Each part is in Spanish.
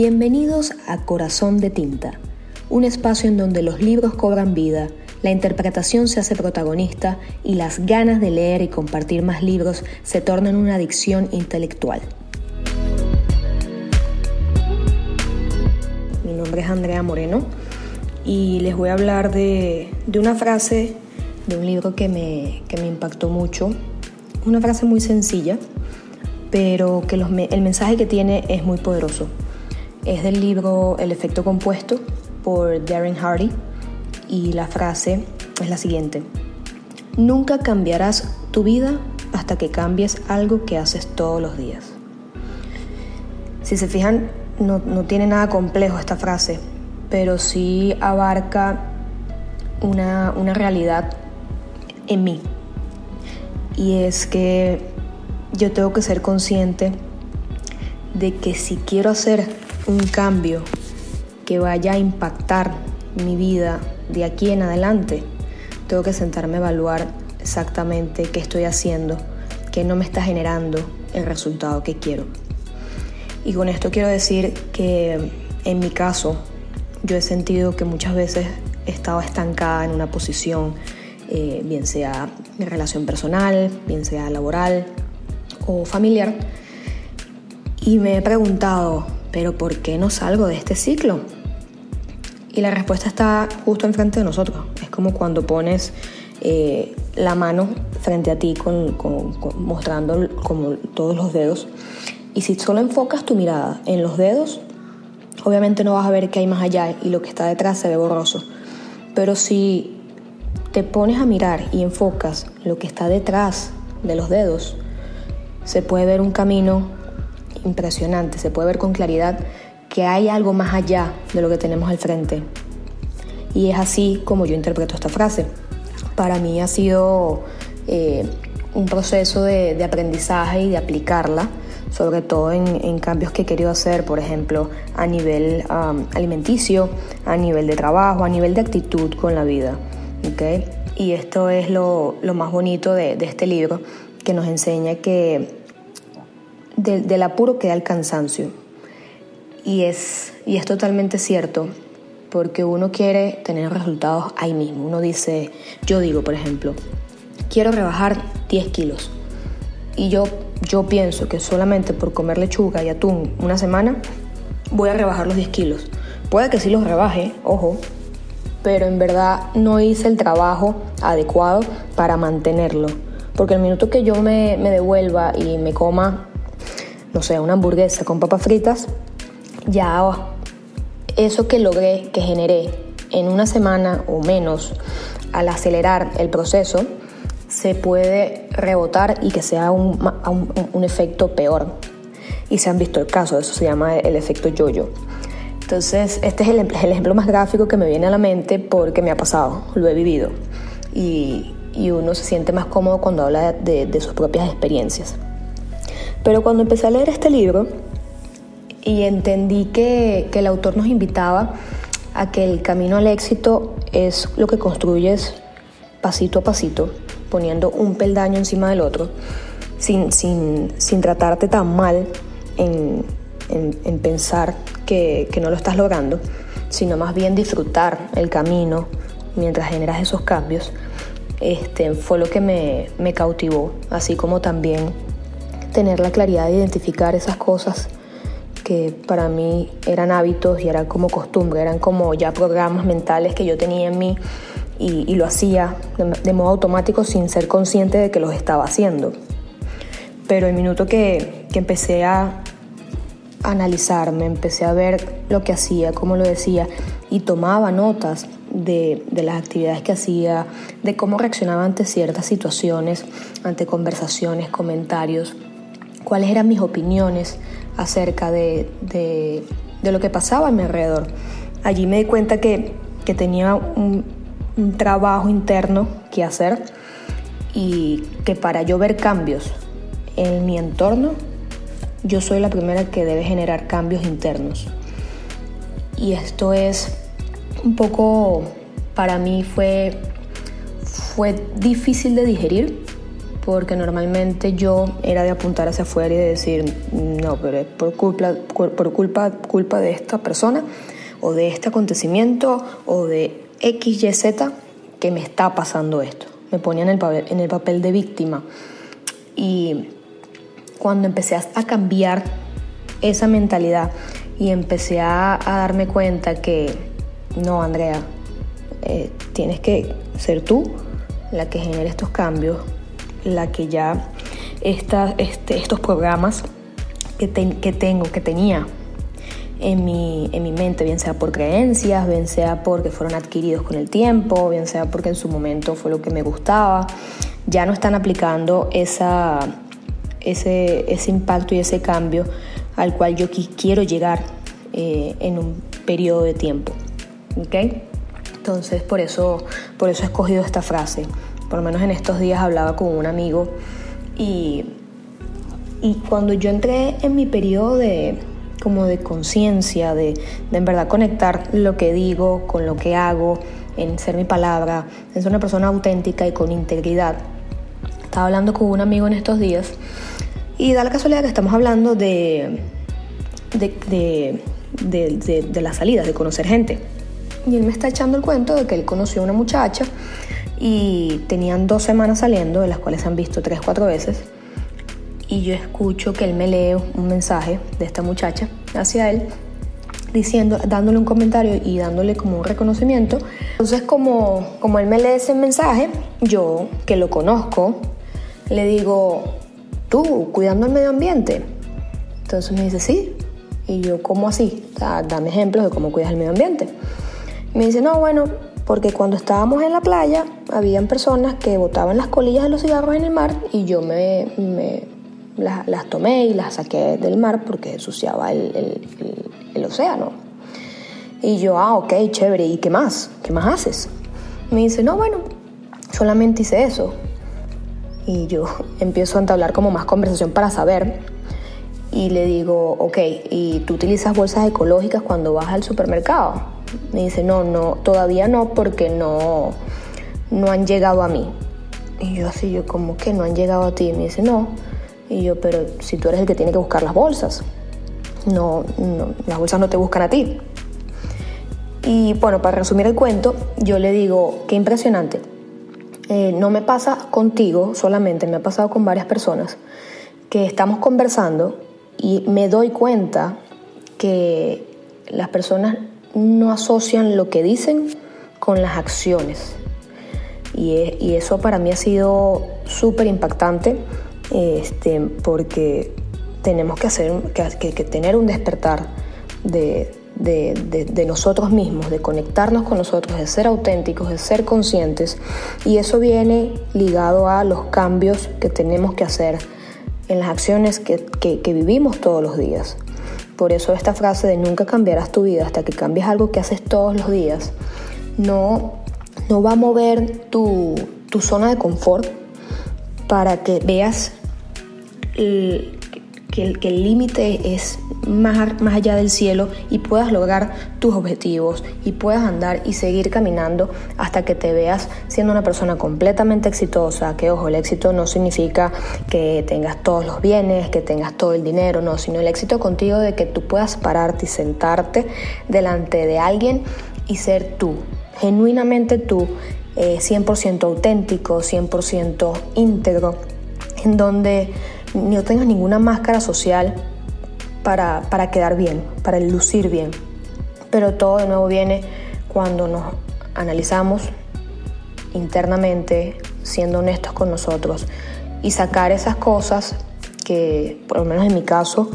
Bienvenidos a Corazón de Tinta, un espacio en donde los libros cobran vida, la interpretación se hace protagonista y las ganas de leer y compartir más libros se tornan una adicción intelectual. Mi nombre es Andrea Moreno y les voy a hablar de, una frase de un libro que me, me impactó mucho, una frase muy sencilla, pero que el mensaje que tiene es muy poderoso. Es del libro El efecto compuesto por Darren Hardy y la frase es la siguiente. Nunca cambiarás tu vida hasta que cambies algo que haces todos los días. Si se fijan, no, tiene nada complejo esta frase, pero sí abarca una, una realidad en mí. Y es que yo tengo que ser consciente de que si quiero hacer un cambio que vaya a impactar mi vida de aquí en adelante, tengo que sentarme a evaluar exactamente qué estoy haciendo, qué no me está generando el resultado que quiero. Y con esto quiero decir que en mi caso yo he sentido que muchas veces he estado estancada en una posición, eh, bien sea de relación personal, bien sea laboral o familiar, y me he preguntado, pero ¿por qué no salgo de este ciclo? Y la respuesta está justo enfrente de nosotros. Es como cuando pones eh, la mano frente a ti con, mostrando como todos los dedos. Y si solo enfocas tu mirada en los dedos, obviamente no vas a ver qué hay más allá y lo que está detrás se ve borroso. Pero si te pones a mirar y enfocas lo que está detrás de los dedos, se puede ver un camino impresionante, se puede ver con claridad que hay algo más allá de lo que tenemos al frente. Y es así como yo interpreto esta frase. Para mí ha sido eh, un proceso de, aprendizaje y de aplicarla, sobre todo en, cambios que he querido hacer, por ejemplo, a nivel alimenticio, a nivel de trabajo, a nivel de actitud con la vida. ¿okay? Y esto es lo, más bonito de este libro, que nos enseña que del apuro que da el cansancio. Y es, y es totalmente cierto, porque uno quiere tener resultados ahí mismo. Uno dice, yo digo, por ejemplo, quiero rebajar 10 kilos. Y yo, yo pienso que solamente por comer lechuga y atún una semana voy a rebajar los 10 kilos. Puede que sí los rebaje, ojo, pero en verdad no hice el trabajo adecuado para mantenerlo. Porque el minuto que yo me, me devuelva y me coma no sé, una hamburguesa con papas fritas, ya eso que logré, que generé en una semana o menos, al acelerar el proceso, se puede rebotar y que sea un, un, efecto peor. Y se han visto el caso, eso se llama el efecto yo-yo. Entonces, este es el, ejemplo más gráfico que me viene a la mente porque me ha pasado, lo he vivido. Y, y uno se siente más cómodo cuando habla de, de sus propias experiencias. Pero cuando empecé a leer este libro y entendí que, el autor nos invitaba a que el camino al éxito es lo que construyes pasito a pasito, poniendo un peldaño encima del otro, sin, tratarte tan mal en, pensar que, no lo estás logrando, sino más bien disfrutar el camino mientras generas esos cambios, este, fue lo que me, me cautivó, así como también tener la claridad de identificar esas cosas que para mí eran hábitos y eran como costumbre, eran como ya programas mentales que yo tenía en mí y, lo hacía de, modo automático sin ser consciente de que los estaba haciendo. Pero el minuto que, que empecé a analizarme, empecé a ver lo que hacía, cómo lo decía y tomaba notas de, de, las actividades que hacía, de cómo reaccionaba ante ciertas situaciones, ante conversaciones, comentarios, cuáles eran mis opiniones acerca de, lo que pasaba a mi alrededor. Allí me di cuenta que, tenía un, trabajo interno que hacer y que para yo ver cambios en mi entorno, yo soy la primera que debe generar cambios internos. Y esto es un poco, para mí fue, fue difícil de digerir porque normalmente yo era de apuntar hacia afuera y de decir, no, pero es por culpa, por culpa, culpa de esta persona o de este acontecimiento o de X, Y, Z que me está pasando esto. Me ponía en el papel, en el papel de víctima. Y cuando empecé a cambiar esa mentalidad y empecé a, darme cuenta que, no, Andrea, eh, tienes que ser tú la que genere estos cambios, la que ya esta, este, estos programas que, que tengo, que tenía en mi, en mi mente, bien sea por creencias, bien sea porque fueron adquiridos con el tiempo, bien sea porque en su momento fue lo que me gustaba, ya no están aplicando esa, ese, ese impacto y ese cambio al cual yo quiero llegar eh, en un periodo de tiempo. ¿okay? Entonces por eso, por eso he escogido esta frase. Por lo menos en estos días hablaba con un amigo y, y cuando yo entré en mi periodo de, como de conciencia, de, en verdad conectar lo que digo con lo que hago, en ser mi palabra, en ser una persona auténtica y con integridad. Estaba hablando con un amigo en estos días y da la casualidad que estamos hablando de, de, de, de las salidas, de conocer gente. Y él me está echando el cuento de que él conoció a una muchacha y tenían dos semanas saliendo, de las cuales se han visto tres, cuatro veces y yo escucho que él me lee un mensaje de esta muchacha hacia él diciendo, dándole un comentario y dándole como un reconocimiento. Entonces como, como él me lee ese mensaje, yo que lo conozco, le digo, tú, cuidando el medio ambiente. Entonces me dice, sí. Y yo, ¿cómo así? dame ejemplos de cómo cuidas el medio ambiente. me dice, no, bueno, porque cuando estábamos en la playa, habían personas que botaban las colillas de los cigarros en el mar y yo me, me las, tomé y las saqué del mar porque ensuciaba el, el, océano. Y yo, ah, ok, chévere, ¿y qué más? ¿Qué más haces? Me dice, no, bueno, solamente hice eso. Y yo empiezo a entablar como más conversación para saber. Y le digo, ok, ¿y tú utilizas bolsas ecológicas cuando vas al supermercado? Me dice, no, no, todavía no, porque no, no han llegado a mí. Y yo así, yo como que no han llegado a ti. Me dice, no, y yo, pero si tú eres el que tiene que buscar las bolsas, no, las bolsas no te buscan a ti. Y bueno, para resumir el cuento, yo le digo, qué impresionante. Eh, no me pasa contigo solamente, me ha pasado con varias personas que estamos conversando y me doy cuenta que las personas no asocian lo que dicen con las acciones. Y, y eso para mí ha sido súper impactante este, porque tenemos que, hacer, que tener un despertar de, de, de, nosotros mismos, de conectarnos con nosotros, de ser auténticos, de ser conscientes. Y eso viene ligado a los cambios que tenemos que hacer en las acciones que, que, vivimos todos los días. Por eso esta frase de nunca cambiarás tu vida hasta que cambies algo que haces todos los días, no, no va a mover tu, tu zona de confort para que veas que el límite es más, más allá del cielo y puedas lograr tus objetivos y puedas andar y seguir caminando hasta que te veas siendo una persona completamente exitosa, que ojo, el éxito no significa que tengas todos los bienes, que tengas todo el dinero, no, sino el éxito contigo de que tú puedas pararte y sentarte delante de alguien y ser tú, genuinamente tú, 100% eh, auténtico, 100% íntegro, en donde no tengas ninguna máscara social para, para quedar bien, para lucir bien. Pero todo de nuevo viene cuando nos analizamos internamente, siendo honestos con nosotros y sacar esas cosas que, por lo menos en mi caso,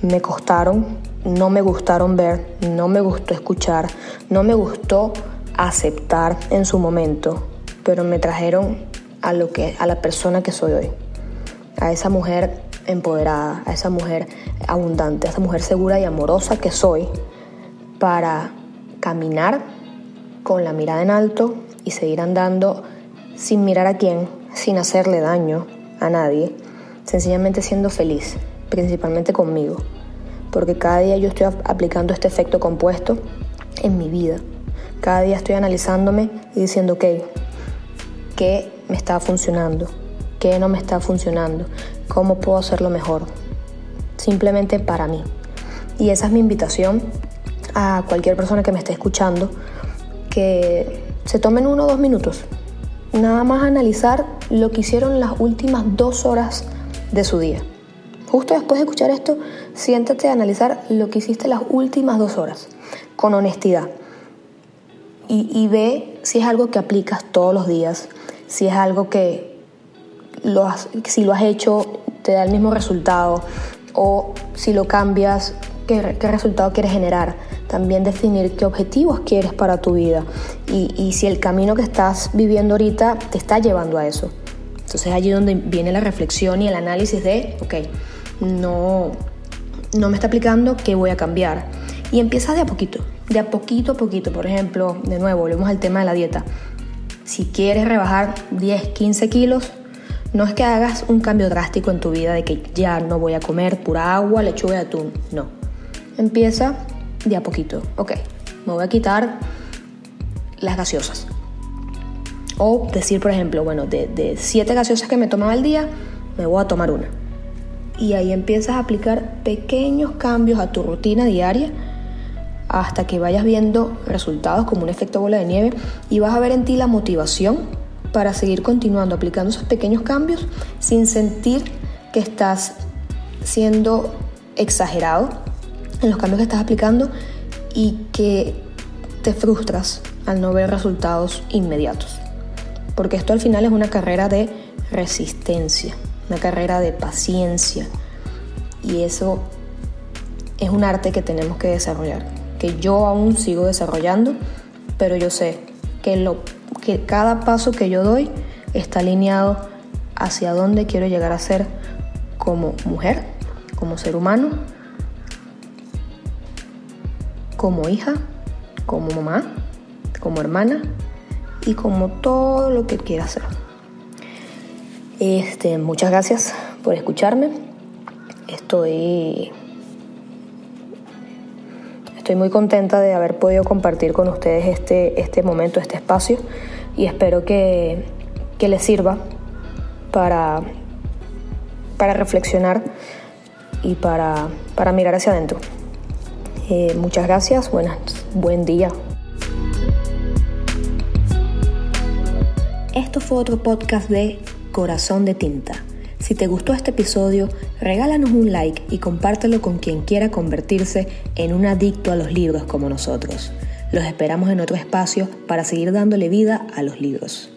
me costaron, no me gustaron ver, no me gustó escuchar, no me gustó aceptar en su momento, pero me trajeron a lo que a la persona que soy hoy a esa mujer empoderada, a esa mujer abundante, a esa mujer segura y amorosa que soy para caminar con la mirada en alto y seguir andando sin mirar a quién, sin hacerle daño a nadie, sencillamente siendo feliz, principalmente conmigo, porque cada día yo estoy aplicando este efecto compuesto en mi vida. Cada día estoy analizándome y diciendo, ok, ¿qué me está funcionando? Qué no me está funcionando, cómo puedo hacerlo mejor, simplemente para mí. Y esa es mi invitación a cualquier persona que me esté escuchando, que se tomen uno o dos minutos, nada más analizar lo que hicieron las últimas dos horas de su día. Justo después de escuchar esto, siéntate a analizar lo que hiciste las últimas dos horas, con honestidad. Y, ve si es algo que aplicas todos los días, si es algo que si lo has hecho te da el mismo resultado o si lo cambias, qué, resultado quieres generar. También definir qué objetivos quieres para tu vida y, y si el camino que estás viviendo ahorita te está llevando a eso. Entonces allí donde viene la reflexión y el análisis de, ok, no, no me está aplicando, ¿qué voy a cambiar? Y empieza de a poquito, de a poquito a poquito. Por ejemplo, de nuevo, volvemos al tema de la dieta. Si quieres rebajar 10, 15 kilos, no es que hagas un cambio drástico en tu vida de que ya no voy a comer pura agua, lechuga y atún. No. Empieza de a poquito. Ok, me voy a quitar las gaseosas. O decir, por ejemplo, bueno, de, siete gaseosas que me tomaba al día, me voy a tomar una y ahí empiezas a aplicar pequeños cambios a tu rutina diaria hasta que vayas viendo resultados como un efecto bola de nieve y vas a ver en ti la motivación para seguir continuando aplicando esos pequeños cambios sin sentir que estás siendo exagerado en los cambios que estás aplicando y que te frustras al no ver resultados inmediatos. Porque esto al final es una carrera de resistencia una carrera de paciencia. Y eso es un arte que tenemos que desarrollar, que yo aún sigo desarrollando, pero yo sé que, lo, que cada paso que yo doy está alineado hacia dónde quiero llegar a ser como mujer, como ser humano, como hija, como mamá, como hermana y como todo lo que quiera ser. Este, muchas gracias por escucharme. Estoy, estoy muy contenta de haber podido compartir con ustedes este, este momento, este espacio y espero que, les sirva para, para reflexionar y para, para mirar hacia adentro. Eh, muchas gracias, buenas, buen día. Esto fue otro podcast de Corazón de Tinta. Si te gustó este episodio, regálanos un like y compártelo con quien quiera convertirse en un adicto a los libros como nosotros. Los esperamos en otro espacio para seguir dándole vida a los libros.